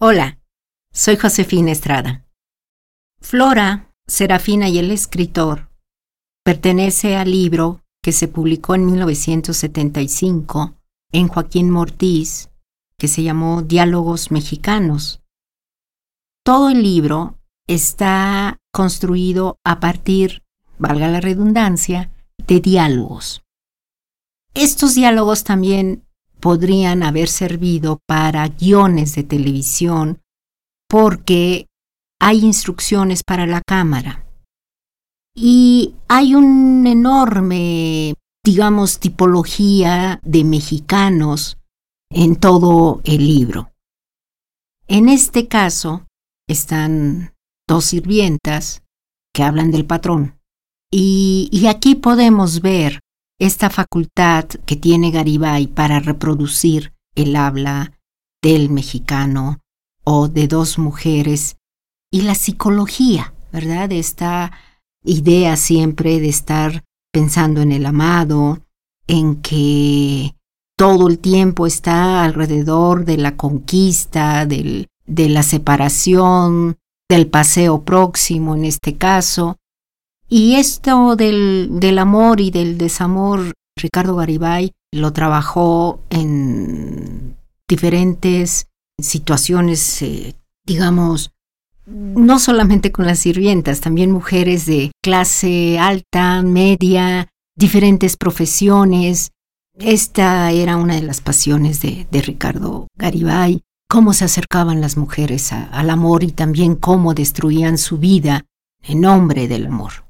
Hola, soy Josefina Estrada. Flora, Serafina y el escritor pertenece al libro que se publicó en 1975 en Joaquín Mortiz, que se llamó Diálogos Mexicanos. Todo el libro está construido a partir, valga la redundancia, de diálogos. Estos diálogos también podrían haber servido para guiones de televisión porque hay instrucciones para la cámara. Y hay una enorme, digamos, tipología de mexicanos en todo el libro. En este caso están dos sirvientas que hablan del patrón. Y, y aquí podemos ver esta facultad que tiene Garibay para reproducir el habla del mexicano o de dos mujeres y la psicología, ¿verdad? Esta idea siempre de estar pensando en el amado, en que todo el tiempo está alrededor de la conquista, del, de la separación, del paseo próximo en este caso, y esto del, del amor y del desamor, Ricardo Garibay lo trabajó en diferentes situaciones, eh, digamos, no solamente con las sirvientas, también mujeres de clase alta, media, diferentes profesiones. Esta era una de las pasiones de, de Ricardo Garibay, cómo se acercaban las mujeres al amor y también cómo destruían su vida en nombre del amor.